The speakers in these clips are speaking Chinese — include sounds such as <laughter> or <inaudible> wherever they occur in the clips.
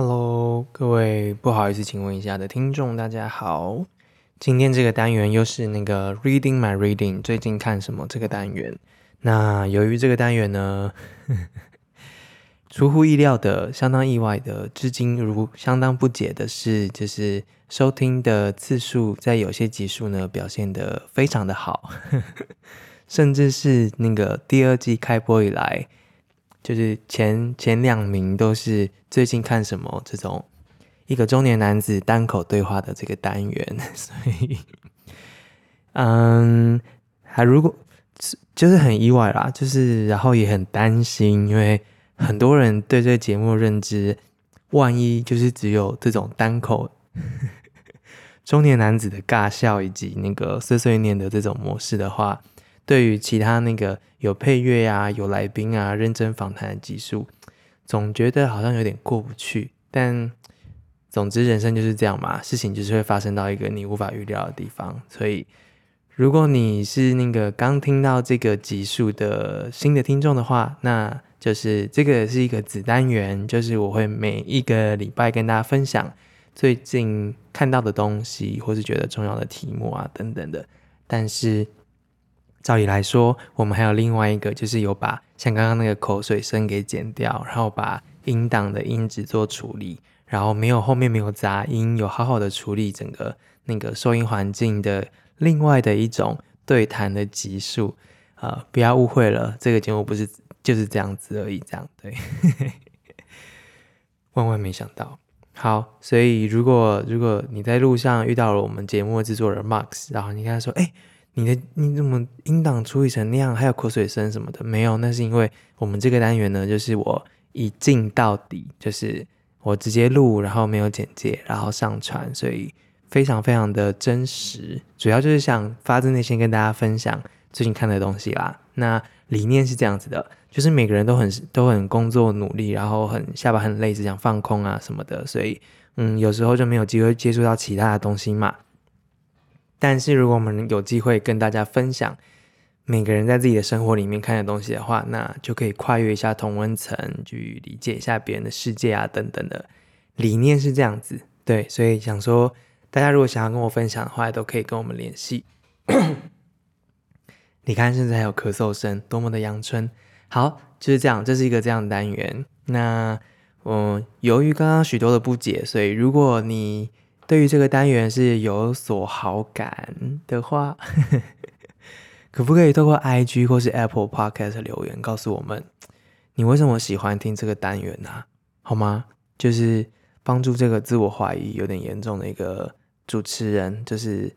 Hello，各位不好意思，请问一下的听众，大家好。今天这个单元又是那个 Reading My Reading，最近看什么这个单元。那由于这个单元呢，<laughs> 出乎意料的，相当意外的，至今如相当不解的是，就是收听的次数在有些集数呢表现得非常的好，<laughs> 甚至是那个第二季开播以来。就是前前两名都是最近看什么这种一个中年男子单口对话的这个单元，<laughs> 所以，嗯，还如果就是很意外啦，就是然后也很担心，因为很多人对这个节目认知，万一就是只有这种单口 <laughs> 中年男子的尬笑以及那个碎碎念的这种模式的话。对于其他那个有配乐啊、有来宾啊、认真访谈的集数，总觉得好像有点过不去。但总之，人生就是这样嘛，事情就是会发生到一个你无法预料的地方。所以，如果你是那个刚听到这个集数的新的听众的话，那就是这个是一个子单元，就是我会每一个礼拜跟大家分享最近看到的东西，或是觉得重要的题目啊等等的。但是。照理来说，我们还有另外一个，就是有把像刚刚那个口水声给剪掉，然后把音档的音质做处理，然后没有后面没有杂音，有好好的处理整个那个收音环境的另外的一种对谈的级数。呃，不要误会了，这个节目不是就是这样子而已，这样对。万万没想到，好，所以如果如果你在路上遇到了我们节目的制作人 Max，然后你跟他说，哎。你的你怎么音档处理成那样，还有口水声什么的？没有，那是因为我们这个单元呢，就是我一镜到底，就是我直接录，然后没有剪接，然后上传，所以非常非常的真实。主要就是想发自内心跟大家分享最近看的东西啦。那理念是这样子的，就是每个人都很都很工作努力，然后很下巴很累，只想放空啊什么的，所以嗯，有时候就没有机会接触到其他的东西嘛。但是，如果我们有机会跟大家分享每个人在自己的生活里面看的东西的话，那就可以跨越一下同温层，去理解一下别人的世界啊，等等的理念是这样子。对，所以想说，大家如果想要跟我分享的话，都可以跟我们联系。<clears throat> 你看，现在还有咳嗽声，多么的阳春。好，就是这样，这是一个这样的单元。那，嗯，由于刚刚许多的不解，所以如果你对于这个单元是有所好感的话，<laughs> 可不可以透过 IG 或是 Apple Podcast 留言告诉我们，你为什么喜欢听这个单元呢？好吗？就是帮助这个自我怀疑有点严重的一个主持人，就是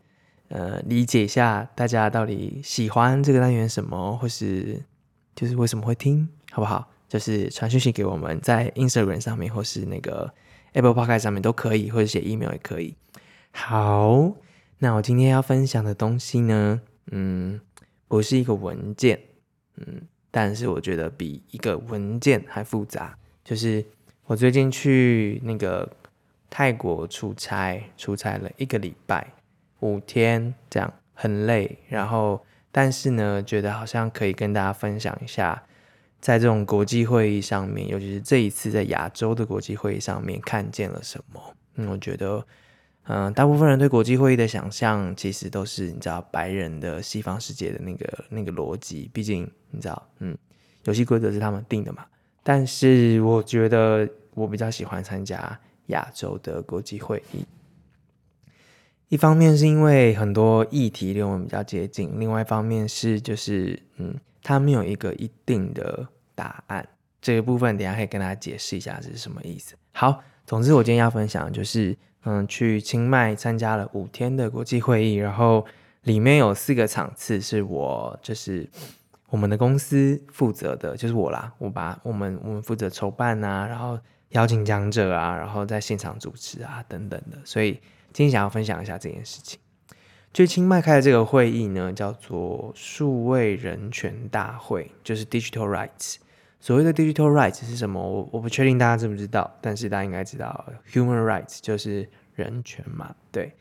呃理解一下大家到底喜欢这个单元什么，或是就是为什么会听，好不好？就是传讯息给我们，在 Instagram 上面或是那个。Apple Podcast 上面都可以，或者写 email 也可以。好，那我今天要分享的东西呢，嗯，不是一个文件，嗯，但是我觉得比一个文件还复杂。就是我最近去那个泰国出差，出差了一个礼拜，五天，这样很累。然后，但是呢，觉得好像可以跟大家分享一下。在这种国际会议上面，尤其是这一次在亚洲的国际会议上面，看见了什么？嗯，我觉得，嗯、大部分人对国际会议的想象，其实都是你知道白人的西方世界的那个那个逻辑。毕竟你知道，嗯，游戏规则是他们定的嘛。但是我觉得我比较喜欢参加亚洲的国际会议。一方面是因为很多议题离我们比较接近，另外一方面是就是嗯。他没有一个一定的答案，这个部分等下可以跟大家解释一下这是什么意思。好，总之我今天要分享就是，嗯，去清迈参加了五天的国际会议，然后里面有四个场次是我就是我们的公司负责的，就是我啦，我把我们我们负责筹办啊，然后邀请讲者啊，然后在现场主持啊等等的，所以今天想要分享一下这件事情。最清迈开的这个会议呢，叫做数位人权大会，就是 Digital Rights。所谓的 Digital Rights 是什么？我我不确定大家知不知道，但是大家应该知道，Human Rights 就是人权嘛。对，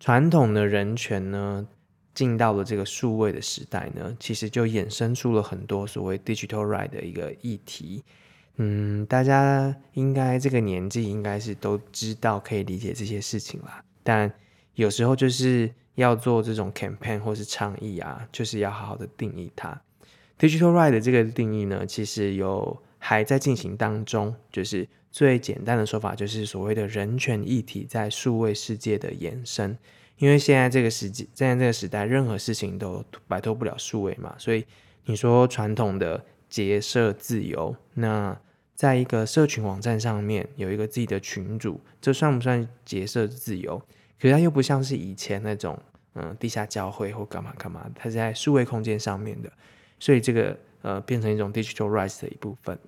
传统的人权呢，进到了这个数位的时代呢，其实就衍生出了很多所谓 Digital Right 的一个议题。嗯，大家应该这个年纪应该是都知道可以理解这些事情啦。但有时候就是要做这种 campaign 或是倡议啊，就是要好好的定义它。Digital right 这个定义呢，其实有还在进行当中。就是最简单的说法，就是所谓的人权议题在数位世界的延伸。因为现在这个时现在这个时代，任何事情都摆脱不了数位嘛，所以你说传统的结社自由，那在一个社群网站上面有一个自己的群组，这算不算结社自由？可是它又不像是以前那种嗯地下教会或干嘛干嘛，它是在数位空间上面的，所以这个呃变成一种 digital rights 的一部分。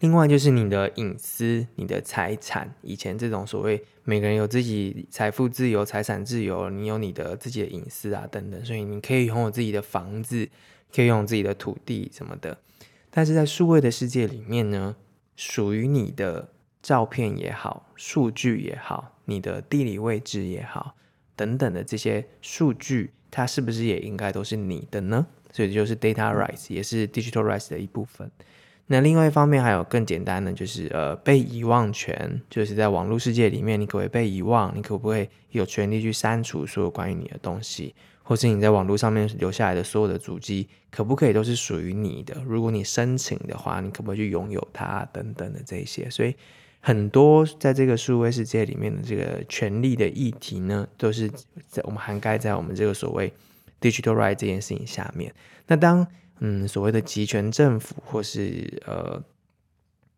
另外就是你的隐私、你的财产，以前这种所谓每个人有自己财富自由、财产自由，你有你的自己的隐私啊等等，所以你可以拥有自己的房子，可以拥有自己的土地什么的。但是在数位的世界里面呢，属于你的照片也好，数据也好，你的地理位置也好，等等的这些数据，它是不是也应该都是你的呢？所以就是 data rights，也是 digital rights 的一部分。那另外一方面还有更简单的，就是呃被遗忘权，就是在网络世界里面，你可不可以被遗忘？你可不可以有权利去删除所有关于你的东西？或是你在网络上面留下来的所有的足迹，可不可以都是属于你的？如果你申请的话，你可不可以去拥有它？等等的这些，所以很多在这个数位世界里面的这个权利的议题呢，都是在我们涵盖在我们这个所谓 digital right 这件事情下面。那当嗯所谓的集权政府或是呃。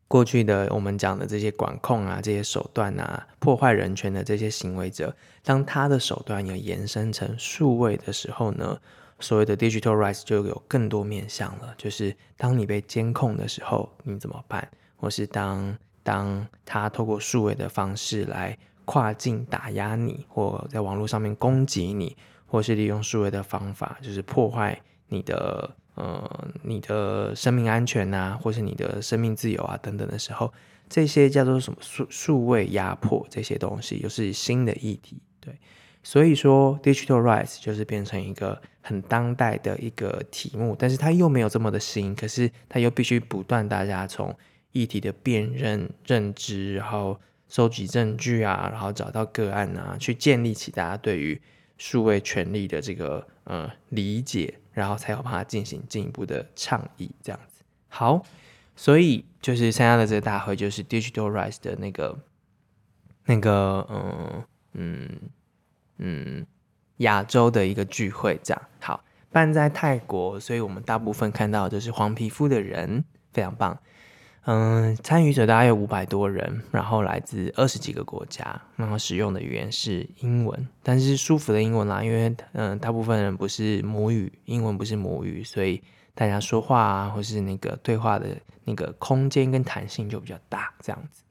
过去的我们讲的这些管控啊，这些手段啊，破坏人权的这些行为者，当他的手段也延伸成数位的时候呢，所谓的 digital rights 就有更多面向了。就是当你被监控的时候，你怎么办？或是当当他透过数位的方式来跨境打压你，或在网络上面攻击你，或是利用数位的方法，就是破坏你的。呃，你的生命安全啊，或是你的生命自由啊等等的时候，这些叫做什么数数位压迫这些东西，又是新的议题。对，所以说 digital rights 就是变成一个很当代的一个题目，但是它又没有这么的新，可是它又必须不断大家从议题的辨认、认知，然后收集证据啊，然后找到个案啊，去建立起大家对于数位权利的这个呃理解。然后才有办法进行进一步的倡议，这样子。好，所以就是参加的这个大会，就是 Digital Rise 的那个那个嗯嗯嗯亚洲的一个聚会，这样。好，办在泰国，所以我们大部分看到的就是黄皮肤的人，非常棒。嗯，参与者大概有五百多人，然后来自二十几个国家，然后使用的语言是英文，但是舒服的英文啦，因为嗯，大部分人不是母语，英文不是母语，所以大家说话啊，或是那个对话的那个空间跟弹性就比较大，这样子。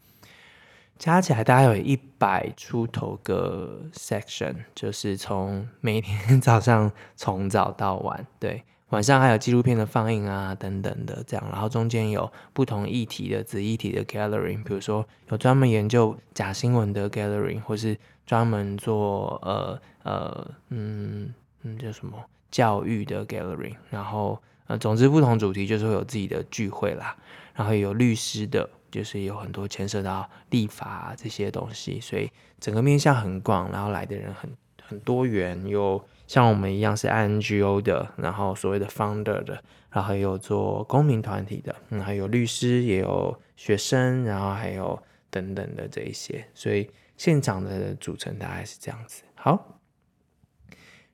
加起来大概有一百出头个 section，就是从每天 <laughs> 早上从早到晚，对。晚上还有纪录片的放映啊，等等的这样，然后中间有不同议题的子议题的 gathering，比如说有专门研究假新闻的 gathering，或是专门做呃呃嗯嗯叫什么教育的 gathering，然后呃总之不同主题就是会有自己的聚会啦，然后有律师的，就是有很多牵涉到立法啊这些东西，所以整个面向很广，然后来的人很很多元有。像我们一样是 NGO 的，然后所谓的 founder 的，然后还有做公民团体的，嗯，还有律师，也有学生，然后还有等等的这一些，所以现场的组成大概是这样子。好，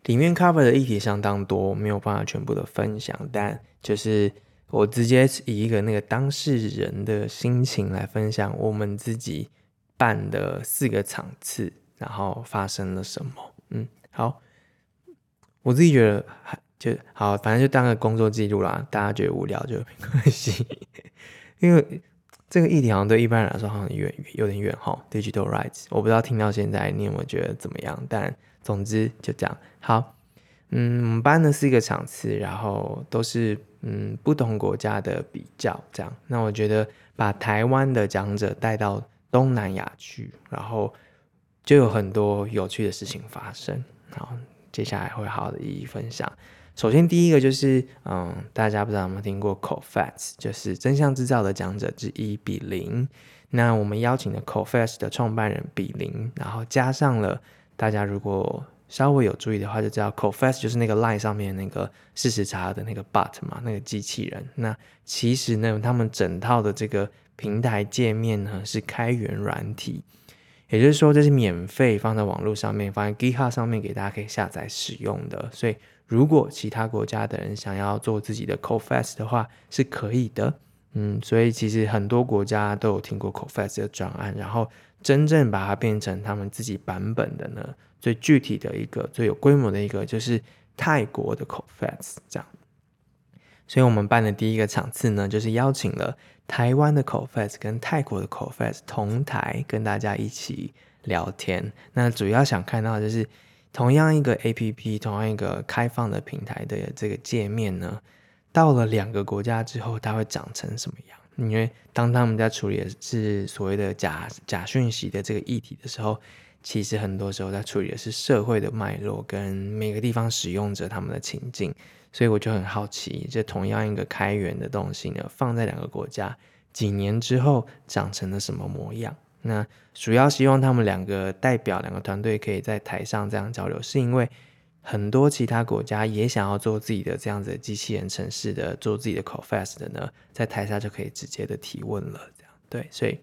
里面 cover 的议题相当多，没有办法全部的分享，但就是我直接以一个那个当事人的心情来分享我们自己办的四个场次，然后发生了什么。嗯，好。我自己觉得还就好，反正就当个工作记录啦。大家觉得无聊就没关系，<laughs> 因为这个议题好像对一般人来说好像远有点远哈。Digital rights，我不知道听到现在你有没有觉得怎么样？但总之就这样。好，嗯，我们办了四个场次，然后都是嗯不同国家的比较这样。那我觉得把台湾的讲者带到东南亚去，然后就有很多有趣的事情发生。好。接下来会好好的一一分享。首先第一个就是，嗯，大家不知道有没有听过 Cofast，就是真相制造的讲者之一比邻。那我们邀请了 Cofast 的创办人比邻，然后加上了大家如果稍微有注意的话，就知道 Cofast 就是那个 Line 上面那个事实查的那个 Bot 嘛，那个机器人。那其实呢，他们整套的这个平台界面呢是开源软体。也就是说，这是免费放在网络上面，放在 GitHub 上面给大家可以下载使用的。所以，如果其他国家的人想要做自己的 CoFest 的话，是可以的。嗯，所以其实很多国家都有听过 CoFest 的专案，然后真正把它变成他们自己版本的呢，最具体的一个、最有规模的一个，就是泰国的 CoFest 这样。所以我们办的第一个场次呢，就是邀请了。台湾的 Cofast 跟泰国的 Cofast 同台跟大家一起聊天，那主要想看到就是同样一个 APP，同样一个开放的平台的这个界面呢，到了两个国家之后，它会长成什么样？因为当他们在处理的是所谓的假假讯息的这个议题的时候，其实很多时候在处理的是社会的脉络跟每个地方使用者他们的情境。所以我就很好奇，这同样一个开源的东西呢，放在两个国家，几年之后长成了什么模样？那主要希望他们两个代表两个团队可以在台上这样交流，是因为很多其他国家也想要做自己的这样子的机器人城市的，做自己的 Cofast 的呢，在台下就可以直接的提问了。这样对，所以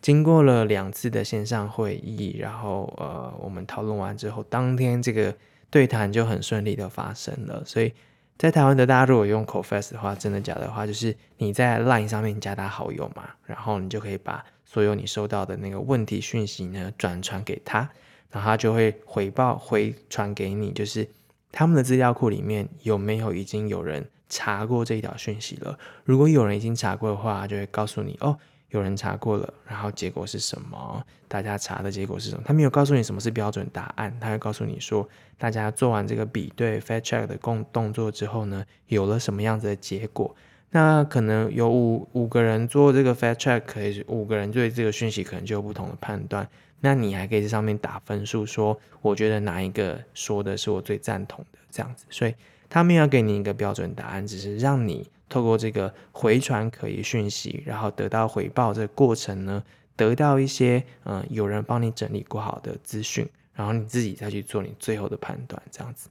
经过了两次的线上会议，然后呃，我们讨论完之后，当天这个对谈就很顺利的发生了，所以。在台湾的大家如果用 Cofast 的话，真的假的话，就是你在 Line 上面加他好友嘛，然后你就可以把所有你收到的那个问题讯息呢转传给他，然后他就会回报回传给你，就是他们的资料库里面有没有已经有人查过这一条讯息了。如果有人已经查过的话，就会告诉你哦。有人查过了，然后结果是什么？大家查的结果是什么？他没有告诉你什么是标准答案，他会告诉你说，大家做完这个比对 fact check 的动动作之后呢，有了什么样子的结果？那可能有五五个人做这个 fact check，可以五个人对这个讯息可能就有不同的判断。那你还可以在上面打分数，说我觉得哪一个说的是我最赞同的这样子。所以他没有给你一个标准答案，只是让你。透过这个回传可疑讯息，然后得到回报，这个过程呢，得到一些嗯、有人帮你整理过好的资讯，然后你自己再去做你最后的判断，这样子。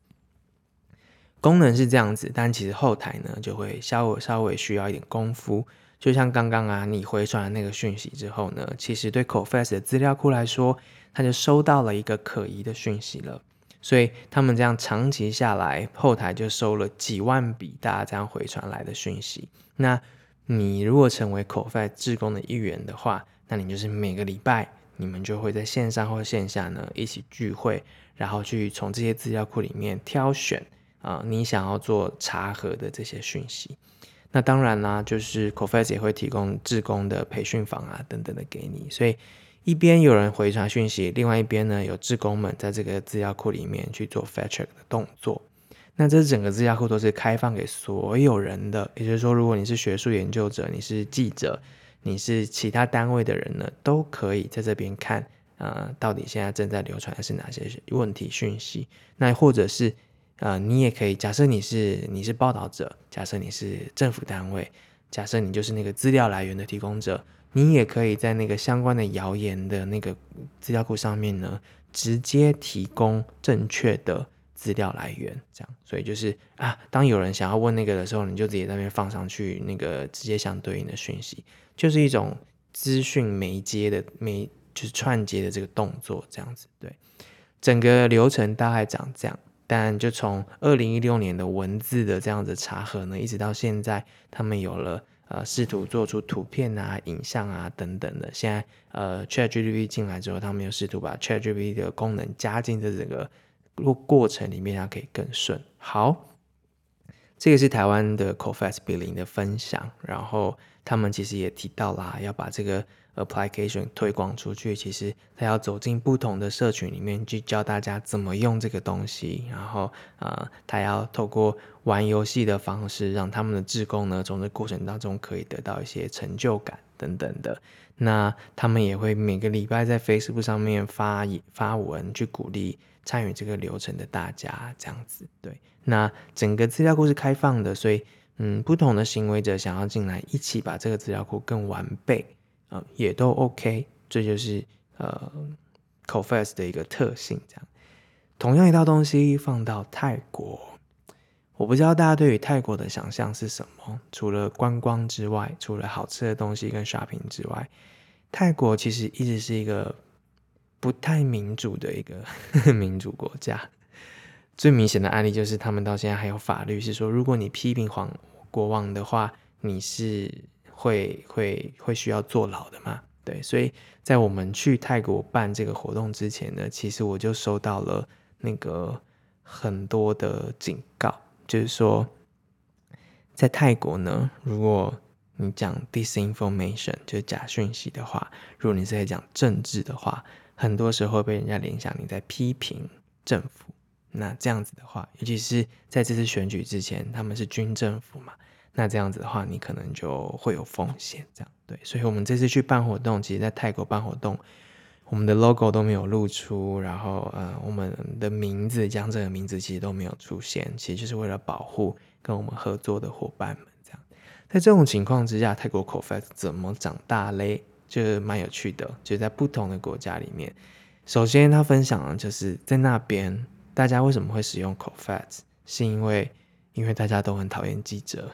功能是这样子，但其实后台呢就会稍微稍微需要一点功夫。就像刚刚啊，你回传了那个讯息之后呢，其实对 Cofast 的资料库来说，它就收到了一个可疑的讯息了。所以他们这样长期下来，后台就收了几万笔大家这样回传来的讯息。那你如果成为 Cofast 志工的一员的话，那你就是每个礼拜你们就会在线上或线下呢一起聚会，然后去从这些资料库里面挑选啊、你想要做查核的这些讯息。那当然啦，就是 Cofast 也会提供志工的培训坊啊等等的给你，所以。一边有人回传讯息，另外一边呢，有志工们在这个资料库里面去做 fact check 的动作。那这整个资料库都是开放给所有人的，也就是说，如果你是学术研究者，你是记者，你是其他单位的人呢，都可以在这边看啊、到底现在正在流传的是哪些问题讯息。那或者是啊、你也可以假设你是你是报道者，假设你是政府单位，假设你就是那个资料来源的提供者。你也可以在那个相关的谣言的那个资料库上面呢，直接提供正确的资料来源，这样。所以就是啊，当有人想要问那个的时候，你就直接那边放上去那个直接相对应的讯息，就是一种资讯媒接的媒，就是串接的这个动作，这样子。对，整个流程大概长这样，但就从二零一六年的文字的这样子查核呢，一直到现在，他们有了。呃，试图做出图片啊、影像啊等等的。现在，呃，ChatGPT 进来之后，他们又试图把 ChatGPT 的功能加进这整个过过程里面，它可以更顺。好，这个是台湾的 c o f a s 比林的分享。然后他们其实也提到啦，要把这个。Application 推广出去，其实他要走进不同的社群里面去教大家怎么用这个东西，然后啊、呃，他要透过玩游戏的方式，让他们的志工呢，从这过程当中可以得到一些成就感等等的。那他们也会每个礼拜在 Facebook 上面发发文，去鼓励参与这个流程的大家这样子。对，那整个资料库是开放的，所以嗯，不同的行为者想要进来一起把这个资料库更完备也都 OK。这就是呃，CoFest 的一个特性。这样，同样一套东西放到泰国。我不知道大家对于泰国的想象是什么？除了观光之外，除了好吃的东西跟 shopping 之外，泰国其实一直是一个不太民主的一个 <laughs> 民主国家。最明显的案例就是，他们到现在还有法律是说，如果你批评皇国王的话，你是会会会需要坐牢的嘛？对，所以在我们去泰国办这个活动之前呢，其实我就收到了那个很多的警告。就是说，在泰国呢，如果你讲 disinformation 就是假讯息的话，如果你是在讲政治的话，很多时候被人家联想你在批评政府。那这样子的话，尤其是在这次选举之前，他们是军政府嘛，那这样子的话，你可能就会有风险。这样对，所以我们这次去办活动，其实在泰国办活动。我们的 logo 都没有露出，然后呃，我们的名字江浙的名字其实都没有出现，其实就是为了保护跟我们合作的伙伴们。这样，在这种情况之下，泰国 CoFast 怎么长大嘞？就蛮有趣的，就在不同的国家里面。首先，他分享的就是在那边，大家为什么会使用 CoFast，是因为因为大家都很讨厌记者。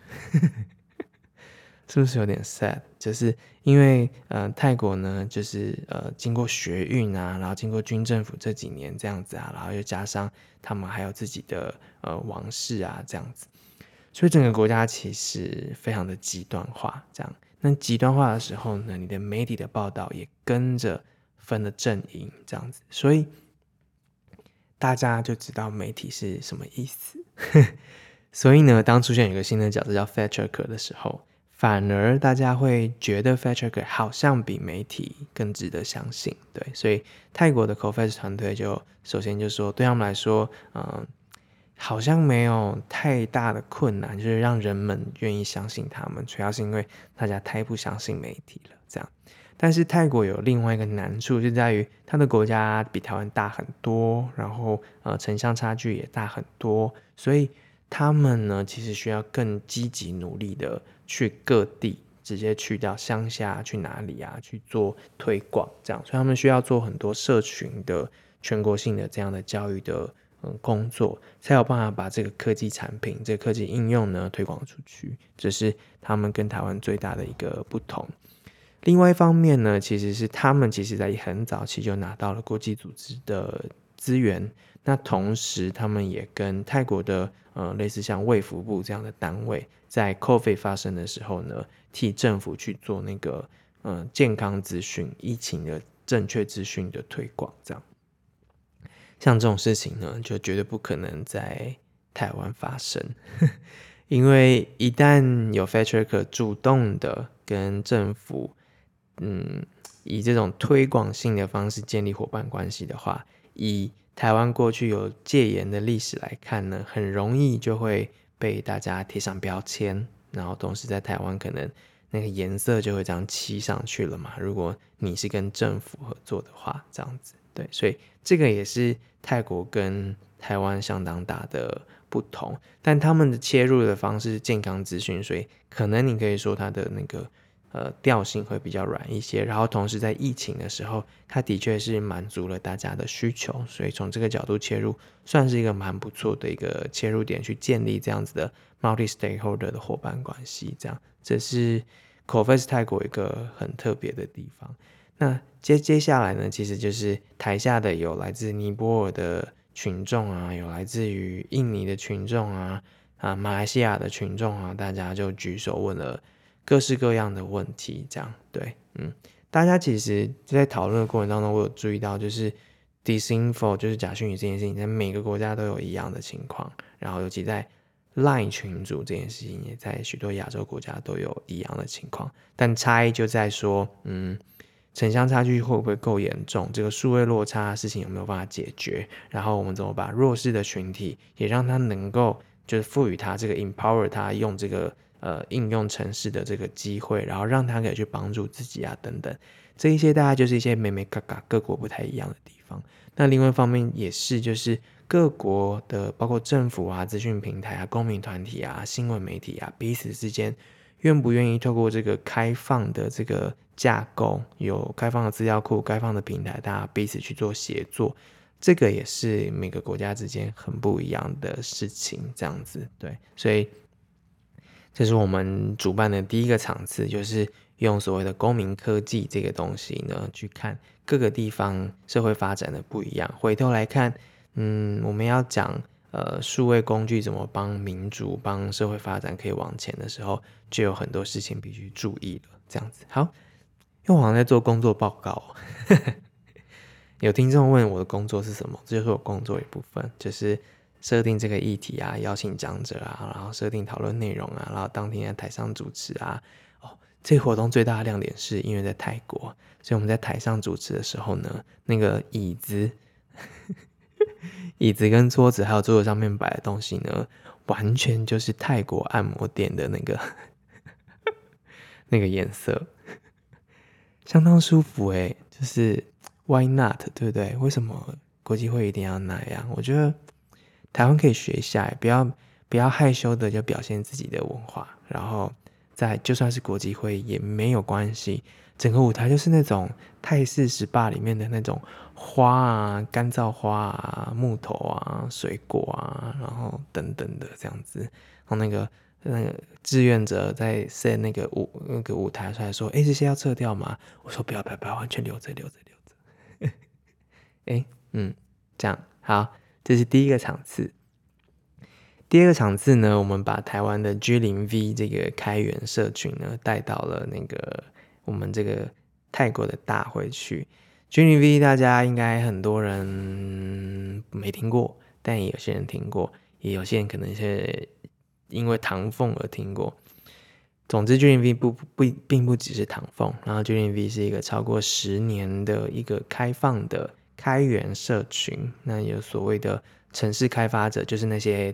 是不是有点 sad？就是因为呃，泰国呢，就是呃，经过学运啊，然后经过军政府这几年这样子啊，然后又加上他们还有自己的呃王室啊这样子，所以整个国家其实非常的极端化。这样，那极端化的时候呢，你的媒体的报道也跟着分了阵营，这样子，所以大家就知道媒体是什么意思。所以呢，当出现一个新的角色叫 fact checker 的时候。反而大家会觉得 fact checker 好像比媒体更值得相信，对，所以泰国的 CoFast 团队就首先就说，对他们来说，嗯，好像没有太大的困难，就是让人们愿意相信他们，主要是因为大家太不相信媒体了，这样。但是泰国有另外一个难处，就在于它的国家比台湾大很多，然后呃城乡差距也大很多，所以他们呢其实需要更积极努力的。去各地，直接去到乡下，去哪里啊？去做推广，这样，所以他们需要做很多社群的全国性的这样的教育的嗯工作，才有办法把这个科技产品、这个科技应用呢推广出去。这是他们跟台湾最大的一个不同。另外一方面呢，其实是他们其实在很早期就拿到了国际组织的资源，那同时他们也跟泰国的呃类似像卫福部这样的单位。在 COVID 发生的时候呢，替政府去做那个嗯健康资讯、疫情的正确资讯的推广，这样，像这种事情呢，就绝对不可能在台湾发生，<laughs> 因为一旦有 fact checker 主动的跟政府，嗯，以这种推广性的方式建立伙伴关系的话，以台湾过去有戒严的历史来看呢，很容易就会。被大家贴上标签，然后同时在台湾可能那个颜色就会这样漆上去了嘛。如果你是跟政府合作的话，这样子对，所以这个也是泰国跟台湾相当大的不同。但他们的切入的方式是健康资讯，所以可能你可以说它的那个。呃，调性会比较软一些，然后同时在疫情的时候，它的确是满足了大家的需求，所以从这个角度切入，算是一个蛮不错的一个切入点，去建立这样子的 multi stakeholder 的伙伴关系。这样，这是 CoFast 泰国一个很特别的地方。那接接下来呢，其实就是台下的有来自尼泊尔的群众啊，有来自于印尼的群众啊，啊，马来西亚的群众啊，大家就举手问了。各式各样的问题，这样对，嗯，大家其实在讨论的过程当中，我有注意到，就是 disinfo 就是假讯息这件事情，在每个国家都有一样的情况，然后尤其在 Line 群组这件事情，也在许多亚洲国家都有一样的情况，但差异就在说，嗯，城乡差距会不会够严重？这个数位落差事情有没有办法解决？然后我们怎么把弱势的群体也让他能够，就是赋予他这个 empower 他用这个。呃，应用程式的这个机会，然后让他可以去帮助自己啊，等等，这一些大概就是一些美美嘎嘎各国不太一样的地方。那另外一方面也是，就是各国的包括政府啊、资讯平台啊、公民团体啊、新闻媒体啊，彼此之间愿不愿意透过这个开放的这个架构，有开放的资料库、开放的平台，大家彼此去做协作。这个也是每个国家之间很不一样的事情，这样子对，所以这是我们主办的第一个场次，就是用所谓的公民科技这个东西呢，去看各个地方社会发展的不一样。回头来看，嗯，我们要讲呃数位工具怎么帮民主、帮社会发展可以往前的时候，就有很多事情必须注意了。这样子好，因为我好像在做工作报告。<laughs> 有听众问我的工作是什么？这就是我工作一部分，就是设定这个议题啊，邀请讲者啊，然后设定讨论内容啊，然后当天在台上主持啊。哦，这个活动最大的亮点是因为在泰国，所以我们在台上主持的时候呢，那个椅子、<laughs> 椅子跟桌子还有桌子上面摆的东西呢，完全就是泰国按摩店的那个 <laughs> 那个颜色，相当舒服诶，就是。Why not？对不对？为什么国际会一定要那样？我觉得台湾可以学一下，不要不要害羞的就表现自己的文化，然后在就算是国际会议也没有关系。整个舞台就是那种泰式 SPA 里面的那种花啊、干燥花啊、木头啊、水果啊，然后等等的这样子。然后那个那个志愿者在设那个舞那个舞台出来说：“哎，这些要撤掉吗？”我说：“不要不要不要，完全留着留着留着。” <laughs> 哎，嗯，这样好，这是第一个场次。第二个场次呢，我们把台湾的 G 零 V 这个开源社群呢带到了那个我们这个泰国的大会去。G 零 V 大家应该很多人没听过，但也有些人听过，也有些人可能是因为唐凤而听过。总之，G0V 不不并不只是唐凤，然后 G0V 是一个超过十年的一个开放的。开源社群，那有所谓的城市开发者，就是那些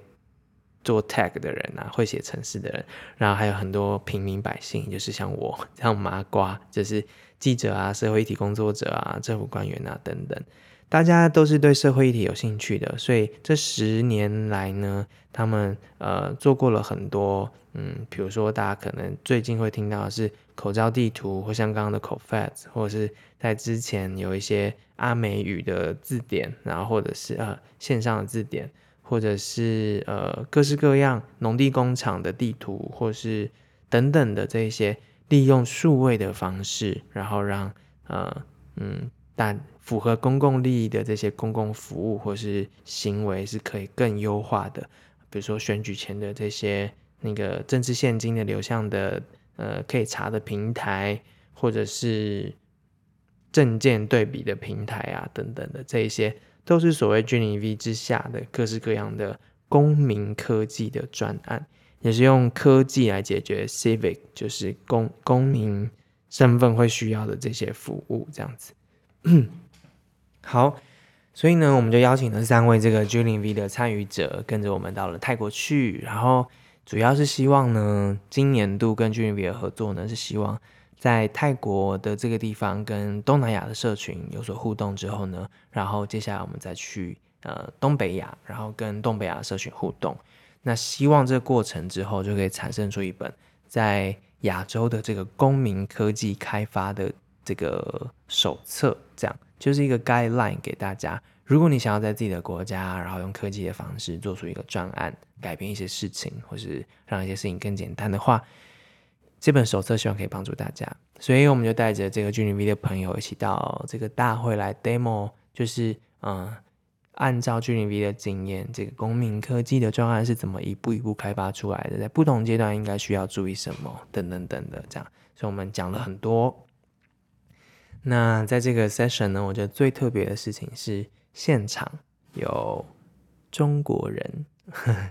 做 tech 的人啊，会写城市的人，然后还有很多平民百姓，就是像我 <laughs> 这样麻瓜，就是记者啊、社会议题工作者啊、政府官员啊等等，大家都是对社会议题有兴趣的，所以这十年来呢，他们呃做过了很多，嗯，比如说大家可能最近会听到的是口罩地图，或像刚刚的 COFAT，或者是在之前有一些。阿美语的字典，然后或者是呃线上的字典，或者是呃各式各样农地工厂的地图，或是等等的这些利用数位的方式，然后让呃嗯但符合公共利益的这些公共服务或是行为是可以更优化的，比如说选举前的这些那个政治现金的流向的呃可以查的平台，或者是。证件对比的平台啊，等等的这一些，都是所谓 G0V 之下的各式各样的公民科技的专案，也是用科技来解决 civic，就是公公民身份会需要的这些服务，这样子。<clears throat> 好，所以呢，我们就邀请了三位这个 G0V 的参与者，跟着我们到了泰国去，然后主要是希望呢，今年度跟 G0V 的合作呢，是希望。在泰国的这个地方跟东南亚的社群有所互动之后呢，然后接下来我们再去呃东北亚，然后跟东北亚社群互动。那希望这个过程之后就可以产生出一本在亚洲的这个公民科技开发的这个手册，这样就是一个 guideline 给大家。如果你想要在自己的国家，然后用科技的方式做出一个专案，改变一些事情，或是让一些事情更简单的话。这本手册希望可以帮助大家，所以我们就带着这个 G0V 的朋友一起到这个大会来 demo，就是嗯，按照 G0V 的经验，这个公民科技的专案是怎么一步一步开发出来的，在不同阶段应该需要注意什么，等等等的这样，所以我们讲了很多。那在这个 session 呢，我觉得最特别的事情是现场有中国人，呵 <laughs> 呵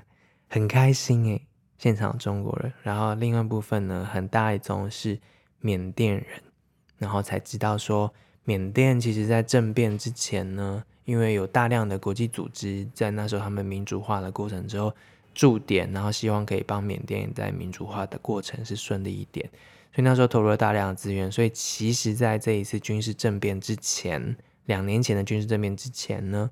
很开心诶。现场中国人，然后另外一部分呢，很大一宗是缅甸人，然后才知道说，缅甸其实在政变之前呢，因为有大量的国际组织在那时候他们民主化的过程之后驻点，然后希望可以帮缅甸在民主化的过程是顺利一点，所以那时候投入了大量的资源。所以其实在这一次军事政变之前，两年前的军事政变之前呢，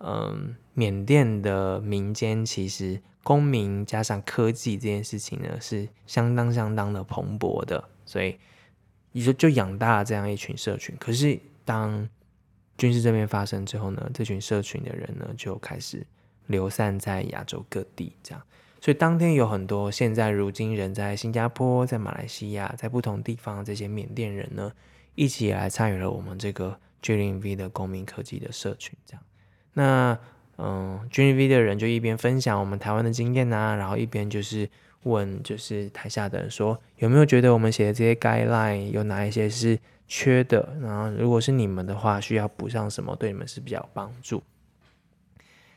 嗯，缅甸的民间其实公民加上科技这件事情呢，是相当相当的蓬勃的，所以你说就养大了这样一群社群。可是当军事政变发生之后呢，这群社群的人呢就开始流散在亚洲各地，这样。所以当天有很多现在如今人在新加坡、在马来西亚、在不同地方这些缅甸人呢，一起来参与了我们这个 G0V 的公民科技的社群，这样。那嗯，G0V 的人就一边分享我们台湾的经验啊，然后一边就是问，就是台下的人说，有没有觉得我们写的这些 guideline 有哪一些是缺的？然后如果是你们的话，需要补上什么，对你们是比较有帮助？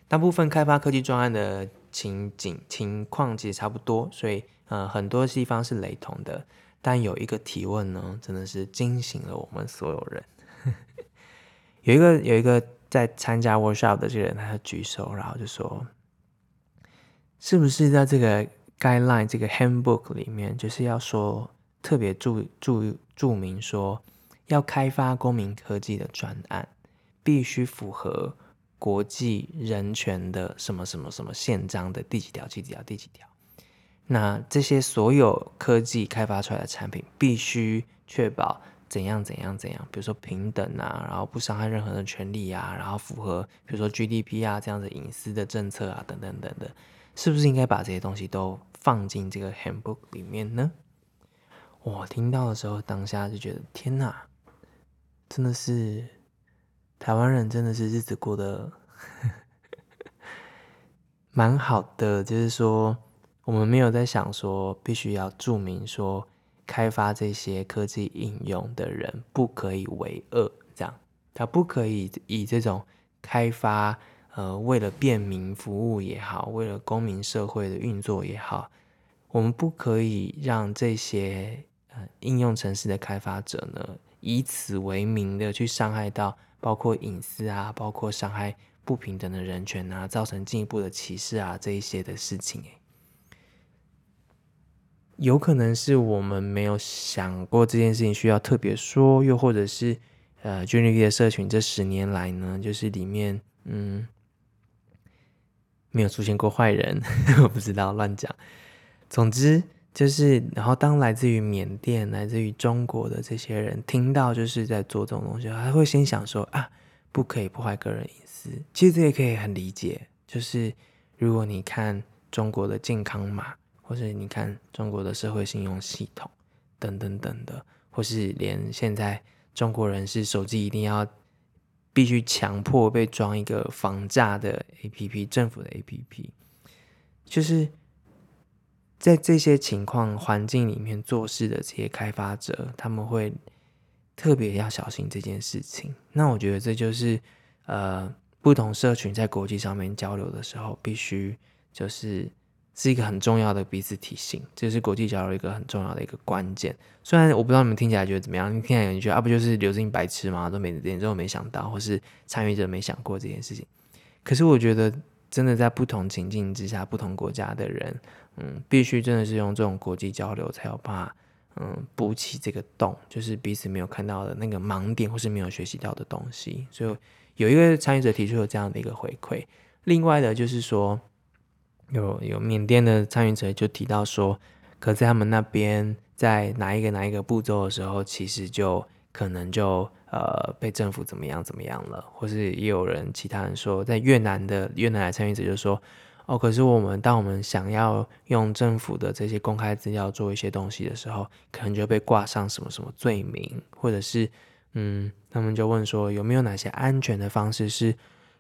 大部分开发科技专案的。情景情况其实差不多，所以呃很多地方是雷同的，但有一个提问呢，真的是惊醒了我们所有人。<laughs> 有一个有一个在参加 workshop 的这个人，他就举手，然后就说：“是不是在这个 guideline 这个 handbook 里面，就是要说特别注注注明说，要开发公民科技的专案，必须符合。”国际人权的什么什么什么宪章的第几条、第几条、第几条？那这些所有科技开发出来的产品，必须确保怎样怎样怎样？比如说平等啊，然后不伤害任何人的权利啊，然后符合比如说 GDP 啊这样子隐私的政策啊等等等等，是不是应该把这些东西都放进这个 handbook 里面呢？我听到的时候，当下就觉得天哪，真的是。台湾人真的是日子过得 <laughs> 蛮好的，就是说，我们没有在想说必须要注明说开发这些科技应用的人不可以为恶，这样他不可以以这种开发呃为了便民服务也好，为了公民社会的运作也好，我们不可以让这些呃应用城市的开发者呢以此为名的去伤害到。包括隐私啊，包括伤害不平等的人权啊，造成进一步的歧视啊，这一些的事情，欸，有可能是我们没有想过这件事情需要特别说，又或者是呃，G0V 的社群这十年来呢，就是里面嗯没有出现过坏人，<laughs> 我不知道乱讲，总之。就是，然后当来自于缅甸、来自于中国的这些人听到就是在做这种东西，他会先想说啊，不可以破坏个人隐私。其实这也可以很理解，就是如果你看中国的健康码，或是你看中国的社会信用系统等等等的，或是连现在中国人是手机一定要必须强迫被装一个防诈的 APP，政府的 APP，就是。在这些情况环境里面做事的这些开发者，他们会特别要小心这件事情。那我觉得这就是呃，不同社群在国际上面交流的时候，必须就是是一个很重要的彼此提醒，这是国际交流一个很重要的一个关键。虽然我不知道你们听起来觉得怎么样，你听起来你觉得啊，不就是刘志英白痴吗？都没连这都没想到，或是参与者没想过这件事情。可是我觉得。真的在不同情境之下，不同国家的人，嗯，必须真的是用这种国际交流，才有办法，嗯，补起这个洞，就是彼此没有看到的那个盲点，或是没有学习到的东西。所以有一个参与者提出了这样的一个回馈。另外的，就是说，有有缅甸的参与者就提到说，可在他们那边，在哪一个哪一个步骤的时候，其实就可能就。呃，被政府怎么样怎么样了，或是也有人其他人说，在越南的越南的参与者就说，哦，可是我们当我们想要用政府的这些公开资料做一些东西的时候，可能就被挂上什么什么罪名，或者是嗯，他们就问说，有没有哪些安全的方式是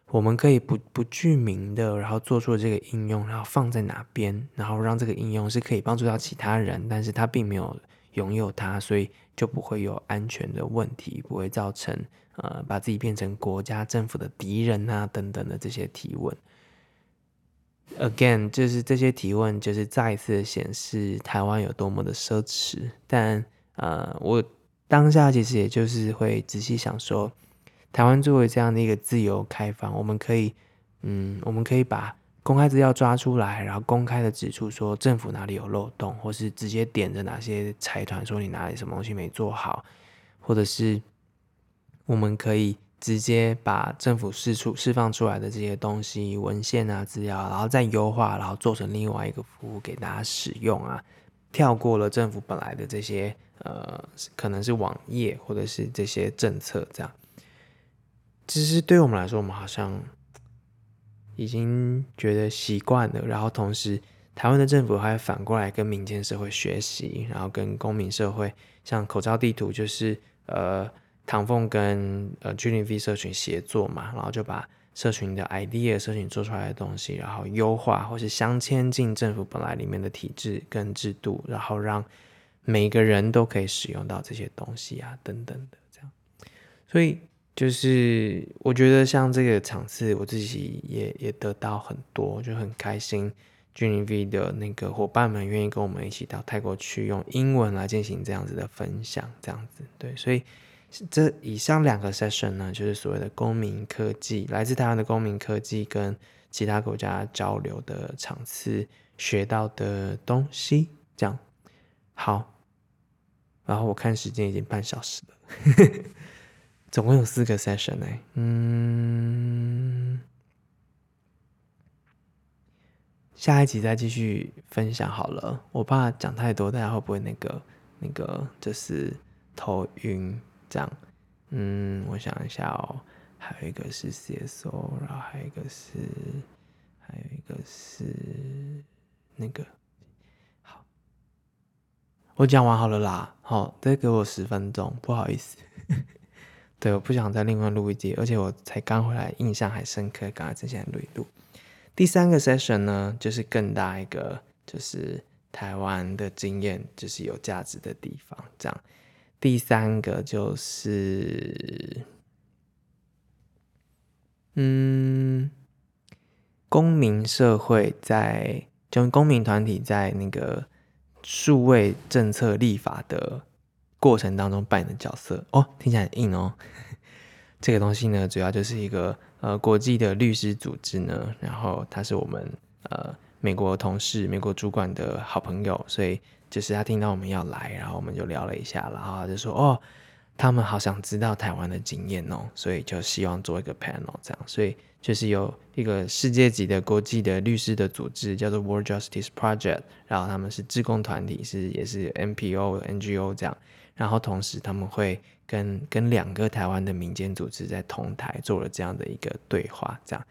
我们可以不不具名的，然后做出这个应用，然后放在哪边，然后让这个应用是可以帮助到其他人，但是他并没有拥有它，所以。就不会有安全的问题，不会造成呃把自己变成国家政府的敌人啊等等的这些提问。Again，就是这些提问，就是再一次显示台湾有多么的奢侈。但呃，我当下其实也就是会仔细想说，台湾作为这样的一个自由开放，我们可以嗯，我们可以把公开资料抓出来，然后公开的指出说政府哪里有漏洞，或是直接点着哪些财团说你哪里什么东西没做好，或者是我们可以直接把政府释出释放出来的这些东西文献啊资料，然后再优化，然后做成另外一个服务给大家使用啊，跳过了政府本来的这些呃可能是网页或者是这些政策这样。其实对我们来说，我们好像。已经觉得习惯了，然后同时，台湾的政府还反过来跟民间社会学习，然后跟公民社会，像口罩地图，就是呃唐凤跟呃 G0V 社群协作嘛，然后就把社群的 idea、社群做出来的东西，然后优化或是镶嵌进政府本来里面的体制跟制度，然后让每个人都可以使用到这些东西啊，等等的这样，所以。就是我觉得像这个场次，我自己也也得到很多，就很开心。G0V 的那个伙伴们愿意跟我们一起到泰国去，用英文来进行这样子的分享，这样子对。所以这以上两个 session 呢，就是所谓的公民科技，来自台湾的公民科技跟其他国家交流的场次学到的东西，这样好。然后我看时间已经半小时了。<laughs> 总共有四个 session 呢，嗯，下一集再继续分享好了。我怕讲太多，大家会不会那个那个就是头晕这样？嗯，我想一下哦，还有一个是 CSO，然后还有一个是，还有一个是那个，好，我讲完好了啦，好，再给我十分钟，不好意思。<laughs> 对，我不想再另外录一集，而且我才刚回来，印象还深刻。刚才之前录一录。第三个 session 呢，就是更大一个，就是台湾的经验，就是有价值的地方。这样，第三个就是，嗯，公民社会在，就公民团体在那个数位政策立法的。过程当中扮演的角色哦，听起来很硬哦。这个东西呢，主要就是一个呃国际的律师组织呢，然后他是我们呃美国同事、美国主管的好朋友，所以就是他听到我们要来，然后我们就聊了一下，然后他就说哦，他们好想知道台湾的经验哦，所以就希望做一个 panel 这样，所以就是有一个世界级的国际的律师的组织叫做 World Justice Project，然后他们是志工团体，是也是 NPO、NGO 这样。然后同时，他们会跟跟两个台湾的民间组织在同台做了这样的一个对话，这样。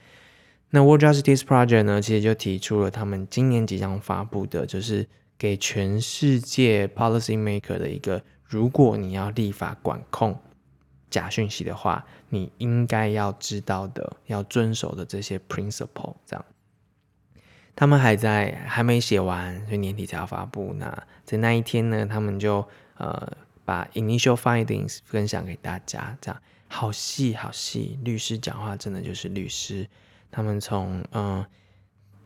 那 World Justice Project 呢，其实就提出了他们今年即将发布的，就是给全世界 policy maker 的一个，如果你要立法管控假讯息的话，你应该要知道的、要遵守的这些 principle，这样。他们还在还没写完，所以年底才要发布。那在那一天呢，他们就呃。把 initial findings 分享给大家，这样好细好细。律师讲话真的就是律师，他们从嗯，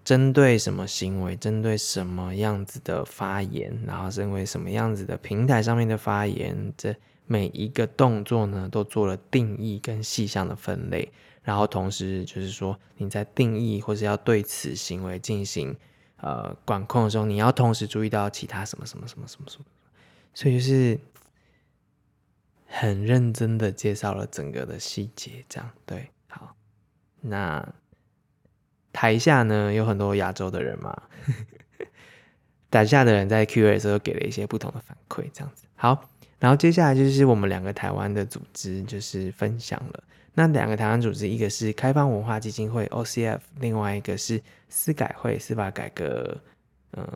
针对什么行为，针对什么样子的发言，然后针对什么样子的平台上面的发言，这每一个动作呢，都做了定义跟细项的分类。然后同时就是说，你在定义或是要对此行为进行呃管控的时候，你要同时注意到其他什么什么什么什么什么。所以就是。很认真的介绍了整个的细节，这样对，好。那台下呢，有很多亚洲的人嘛，<laughs> 台下的人在 Q&A 的时候给了一些不同的反馈，这样子。好，然后接下来就是我们两个台湾的组织就是分享了。那两个台湾组织，一个是开放文化基金会 （OCF），另外一个是司改会司法改革，嗯，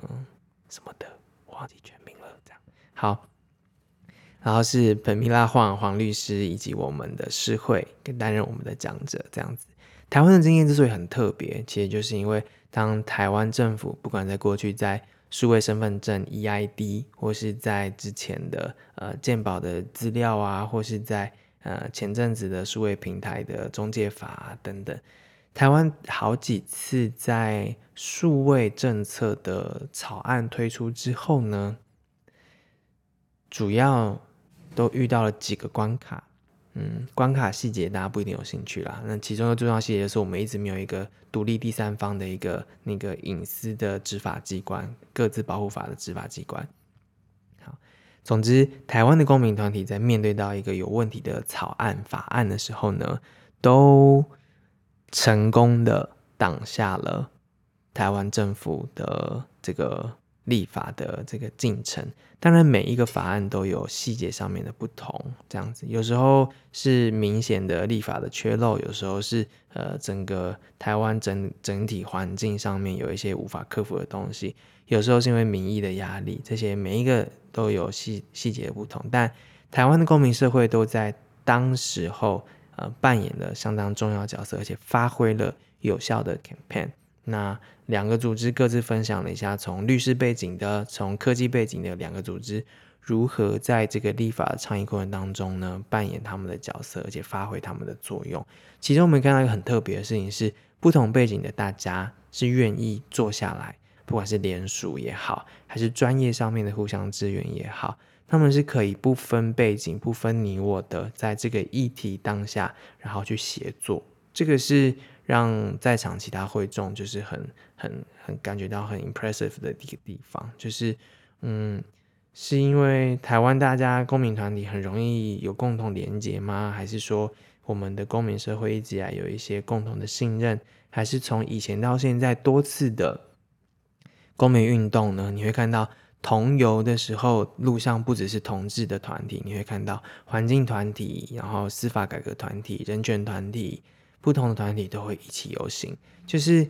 什么的，我忘记全名了。这样好。然后是本米拉黄黄律师以及我们的诗会，跟担任我们的讲者这样子。台湾的经验之所以很特别，其实就是因为当台湾政府不管在过去在数位身份证 EID，或是在之前的呃鉴保的资料啊，或是在呃前阵子的数位平台的中介法等等，台湾好几次在数位政策的草案推出之后呢，主要。都遇到了几个关卡，嗯，关卡细节大家不一定有兴趣啦。那其中的重要细节是我们一直没有一个独立第三方的一个那个隐私的执法机关，各自保护法的执法机关。好，总之，台湾的公民团体在面对到一个有问题的草案法案的时候呢，都成功的挡下了台湾政府的这个。立法的这个进程，当然每一个法案都有细节上面的不同，这样子。有时候是明显的立法的缺漏，有时候是呃整个台湾整整体环境上面有一些无法克服的东西，有时候是因为民意的压力，这些每一个都有细细节的不同，但台湾的公民社会都在当时候呃扮演了相当重要角色，而且发挥了有效的 campaign。那两个组织各自分享了一下从律师背景的、从科技背景的两个组织如何在这个立法倡议过程当中呢，扮演他们的角色，而且发挥他们的作用。其中我们看到一个很特别的事情是，不同背景的大家是愿意坐下来，不管是联署也好，还是专业上面的互相支援也好，他们是可以不分背景、不分你我的，在这个议题当下，然后去协作。这个是。让在场其他会众就是很很很感觉到很 impressive 的一个地方，就是嗯，是因为台湾大家公民团体很容易有共同连结吗？还是说我们的公民社会一直以来有一些共同的信任？还是从以前到现在多次的公民运动呢？你会看到同游的时候，路上不只是同志的团体，你会看到环境团体，然后司法改革团体、人权团体。不同的团体都会一起游行，就是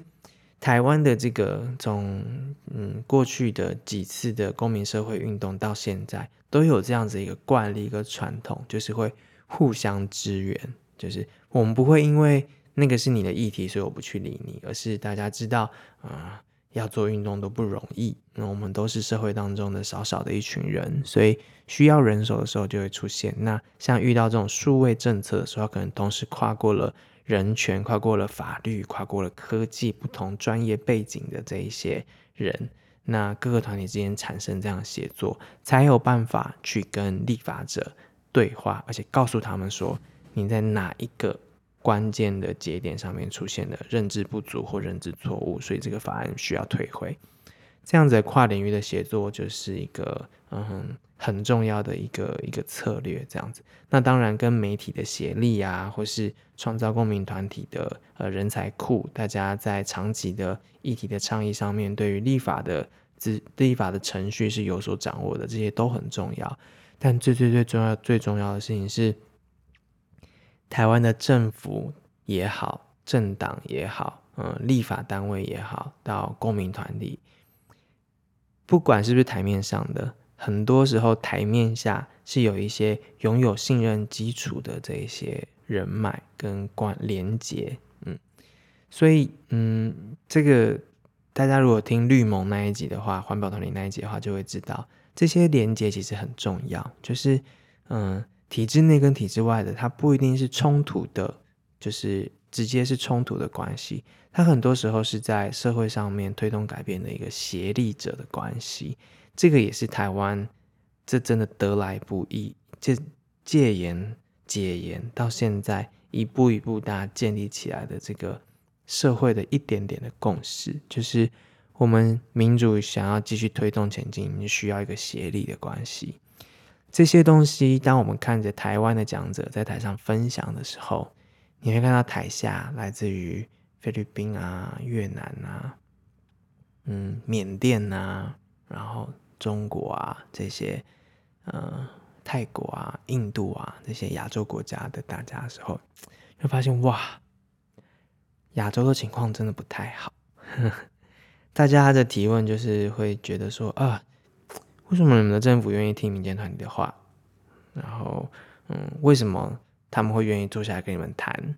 台湾的这个从嗯过去的几次的公民社会运动到现在，都有这样子一个惯例、一个传统，就是会互相支援。就是我们不会因为那个是你的议题，所以我不去理你，而是大家知道啊、要做运动都不容易。那我们都是社会当中的少少的一群人，所以需要人手的时候就会出现。那像遇到这种数位政策的时候，可能同时跨过了。人权跨过了法律，跨过了科技，不同专业背景的这一些人，那各个团体之间产生这样的协作，才有办法去跟立法者对话，而且告诉他们说，你在哪一个关键的节点上面出现了认知不足或认知错误，所以这个法案需要退回。这样子跨领域的协作就是一个嗯很重要的一个一个策略，这样子。那当然跟媒体的协力啊，或是创造公民团体的呃人才库，大家在长期的议题的倡议上面，对于立法的自立法的程序是有所掌握的，这些都很重要。但最最最重要最重要的事情是，台湾的政府也好，政党也好，嗯，立法单位也好，到公民团体。不管是不是台面上的，很多时候台面下是有一些拥有信任基础的这一些人脉跟关连接，嗯，所以嗯，这个大家如果听绿盟那一集的话，环保团体那一集的话，就会知道这些连接其实很重要，就是嗯，体制内跟体制外的，它不一定是冲突的，就是直接是冲突的关系。它很多时候是在社会上面推动改变的一个协力者的关系，这个也是台湾这真的得来不易，这戒严解严到现在一步一步大家建立起来的这个社会的一点点的共识，就是我们民主想要继续推动前进，需要一个协力的关系。这些东西，当我们看着台湾的讲者在台上分享的时候，你会看到台下来自于。菲律宾啊，越南啊，嗯，缅甸啊，然后中国啊，这些，呃，泰国啊，印度啊，这些亚洲国家的大家的时候，就发现哇，亚洲的情况真的不太好。<laughs> 大家的提问就是会觉得说啊，为什么你们的政府愿意听民间团体的话？然后，嗯，为什么他们会愿意坐下来跟你们谈？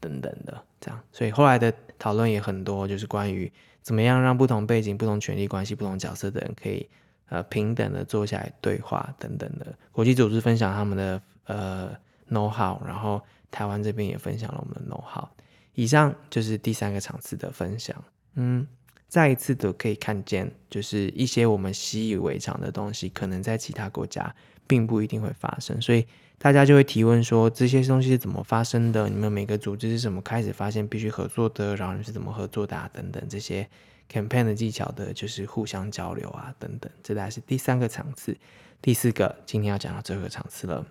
等等的，这样，所以后来的讨论也很多，就是关于怎么样让不同背景、不同权力关系、不同角色的人可以呃平等的坐下来对话等等的。国际组织分享他们的呃 know how，然后台湾这边也分享了我们的 know how。以上就是第三个场次的分享。嗯，再一次的可以看见，就是一些我们习以为常的东西，可能在其他国家并不一定会发生。所以大家就会提问说这些东西是怎么发生的？你们每个组织是怎么开始发现必须合作的？然后你是怎么合作的？等等这些 campaign 的技巧的，就是互相交流啊，等等。这大概是第三个场次，第四个今天要讲到最后一个场次了。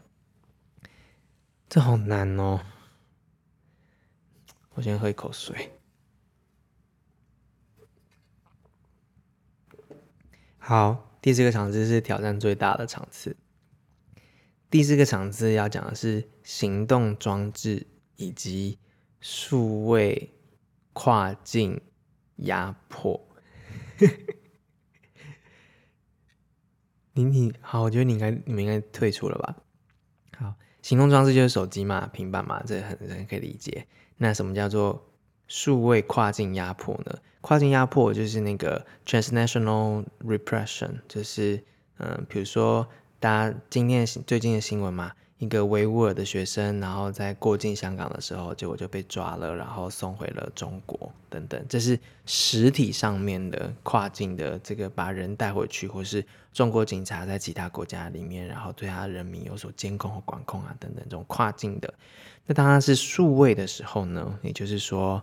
这好难哦！我先喝一口水。好，第四个场次是挑战最大的场次。第四个场次要讲的是行动装置以及数位跨境压迫。你你好，我觉得你应该你们应该退出了吧？好，行动装置就是手机嘛、平板嘛，这很很可以理解。那什么叫做数位跨境压迫呢？跨境压迫就是那个 transnational repression，就是嗯、呃，比如说。大家今天最近的新闻嘛，一个维吾尔的学生，然后在过境香港的时候，结果就被抓了，然后送回了中国等等。这是实体上面的跨境的这个把人带回去，或是中国警察在其他国家里面，然后对他人民有所监控和管控啊等等这种跨境的。那当然是数位的时候呢，也就是说，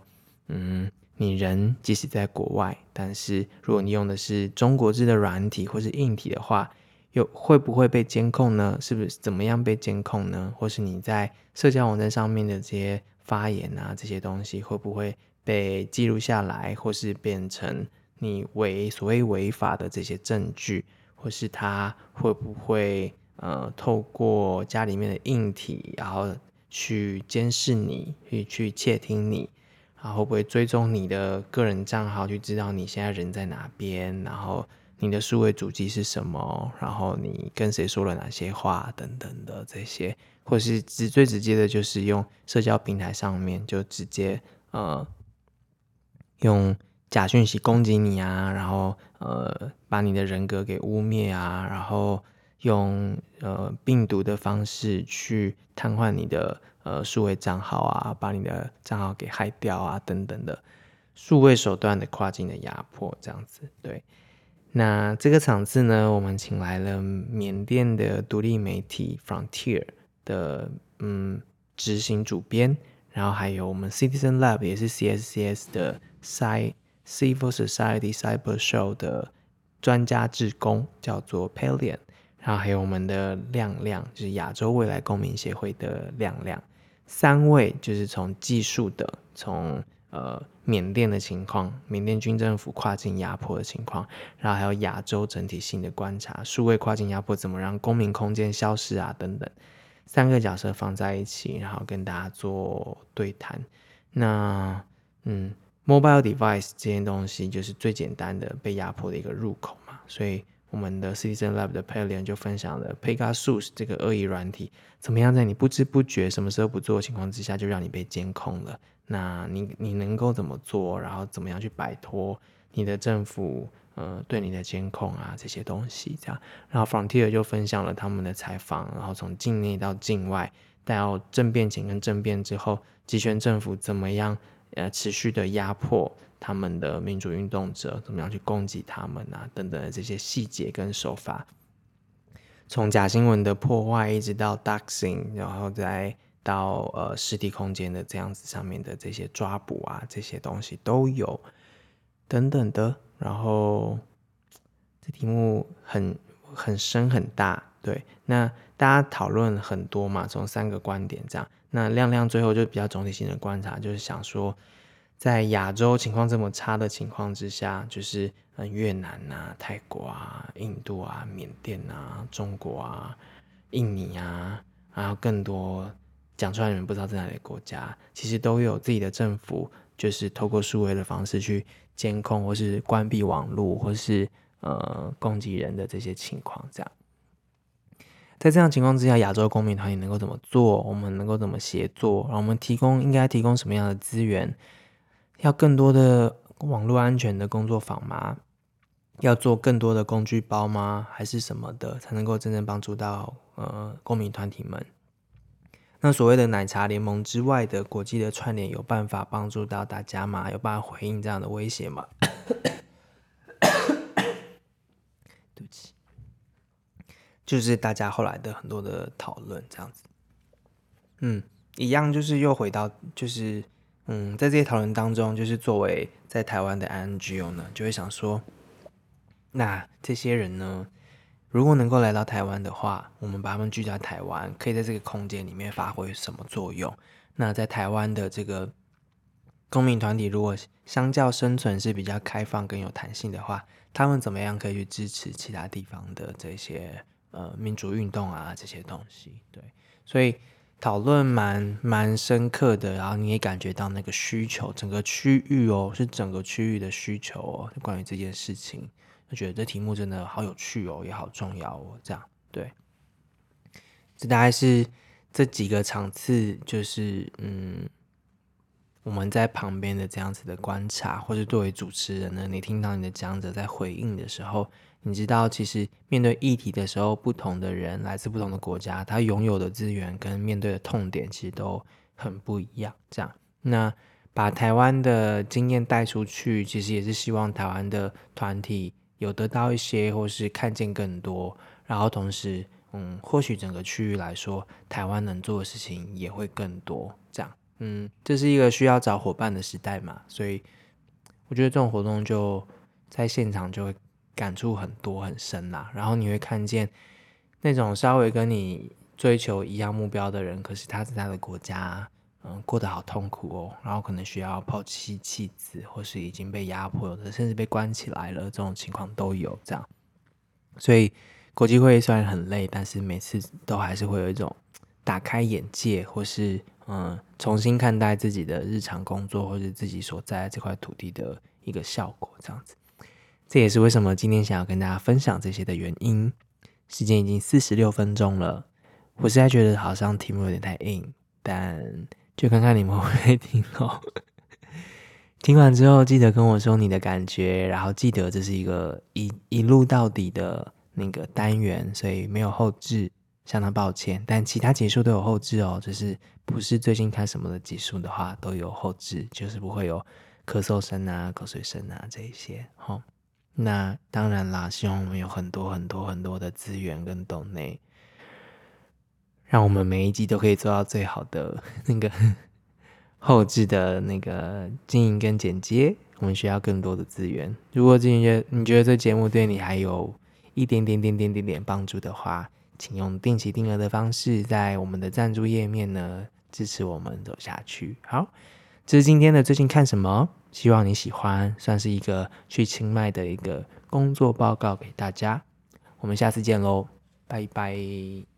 嗯，你人即使在国外，但是如果你用的是中国制的软体或是硬体的话。有会不会被监控呢？是不是怎么样被监控呢？或是你在社交网站上面的这些发言啊，这些东西会不会被记录下来，或是变成你违所谓违法的这些证据？或是他会不会呃透过家里面的硬体，然后去监视你，去去窃听你，然后会不会追踪你的个人账号，去知道你现在人在哪边，然后。你的数位主机是什么？然后你跟谁说了哪些话等等的这些，或是直最直接的，就是用社交平台上面就直接呃用假讯息攻击你啊，然后呃把你的人格给污蔑啊，然后用呃病毒的方式去瘫痪你的呃数位账号啊，把你的账号给害掉啊等等的数位手段的跨境的压迫，这样子对。那这个场次呢，我们请来了缅甸的独立媒体 Frontier 的嗯执行主编，然后还有我们 Citizen Lab 也是 CSCS 的 Civil Society Cyber Show 的专家志工，叫做 Pelion，然后还有我们的亮亮，就是亚洲未来公民协会的亮亮，三位就是从技术的，从呃。缅甸的情况，缅甸军政府跨境压迫的情况，然后还有亚洲整体性的观察，数位跨境压迫怎么让公民空间消失啊？等等，三个角色放在一起，然后跟大家做对谈。那嗯，mobile device 这件东西就是最简单的被压迫的一个入口嘛，所以我们的 Citizen Lab 的 p a l i a n 就分享了 Pegasus 这个恶意软体，怎么样在你不知不觉、什么时候不做的情况之下，就让你被监控了。那你你能够怎么做？然后怎么样去摆脱你的政府呃对你的监控啊这些东西这样？然后 Frontier 就分享了他们的采访，然后从境内到境外，到政变前跟政变之后，集权政府怎么样呃持续的压迫他们的民主运动者，怎么样去攻击他们啊等等的这些细节跟手法，从假新闻的破坏一直到 doxing，然后再。到呃实体空间的这样子上面的这些抓捕啊，这些东西都有等等的。然后这题目很很深很大，对。那大家讨论很多嘛，从三个观点这样。那亮亮最后就比较总体性的观察，就是想说，在亚洲情况这么差的情况之下，就是呃越南啊、泰国啊、印度啊、缅甸啊、中国啊、印尼啊，还有更多。讲出来你们不知道在哪里的国家，其实都有自己的政府，就是透过数位的方式去监控，或是关闭网络，或是呃攻击人的这些情况。这样，在这样情况之下，亚洲公民团体能够怎么做？我们能够怎么协作？然后我们提供应该提供什么样的资源？要更多的网络安全的工作坊吗？要做更多的工具包吗？还是什么的才能够真正帮助到呃公民团体们？那所谓的奶茶联盟之外的国际的串联，有办法帮助到大家吗？有办法回应这样的威胁吗？<coughs> 对不起，就是大家后来的很多的讨论这样子。嗯，一样就是又回到就是嗯，在这些讨论当中，就是作为在台湾的 NGO 呢，就会想说，那这些人呢，如果能够来到台湾的话，我们把他们聚在台湾，可以在这个空间里面发挥什么作用？那在台湾的这个公民团体，如果相较生存是比较开放、更有弹性的话，他们怎么样可以去支持其他地方的这些呃民主运动啊这些东西？对，所以讨论蛮蛮深刻的，然后你也感觉到那个需求，整个区域哦，是整个区域的需求哦，关于这件事情。我觉得这题目真的好有趣哦，也好重要哦。这样对，这大概是这几个场次，就是嗯，我们在旁边的这样子的观察，或者作为主持人呢，你听到你的讲者在回应的时候，你知道其实面对议题的时候，不同的人来自不同的国家，他拥有的资源跟面对的痛点其实都很不一样。这样，那把台湾的经验带出去，其实也是希望台湾的团体。有得到一些，或是看见更多，然后同时，嗯，或许整个区域来说，台湾能做的事情也会更多。这样，嗯，这是一个需要找伙伴的时代嘛，所以我觉得这种活动就在现场就会感触很多很深啦。然后你会看见那种稍微跟你追求一样目标的人，可是他在他的国家。嗯，过得好痛苦哦，然后可能需要抛弃妻子，或是已经被压迫的，甚至被关起来了，这种情况都有这样。所以国际会议虽然很累，但是每次都还是会有一种打开眼界，或是嗯重新看待自己的日常工作，或是自己所在这块土地的一个效果，这样子。这也是为什么今天想要跟大家分享这些的原因。时间已经四十六分钟了，我实在觉得好像题目有点太硬，但。就看看你们会不会听哦。<laughs> 听完之后记得跟我说你的感觉，然后记得这是一个一一路到底的那个单元，所以没有后置，相当抱歉。但其他结束都有后置哦，就是不是最近看什么的结束的话都有后置，就是不会有咳嗽声啊、口水声啊这一些。好，那当然啦，希望我们有很多很多很多的资源跟抖内。让我们每一集都可以做到最好的 <laughs> 那个 <laughs> 后置的那个经营跟剪接，我们需要更多的资源。如果今天你觉得这节目对你还有一点点点点点点帮助的话，请用定期定额的方式，在我们的赞助页面呢支持我们走下去。好，这是今天的最近看什么，希望你喜欢，算是一个去清迈的一个工作报告给大家。我们下次见喽，拜拜。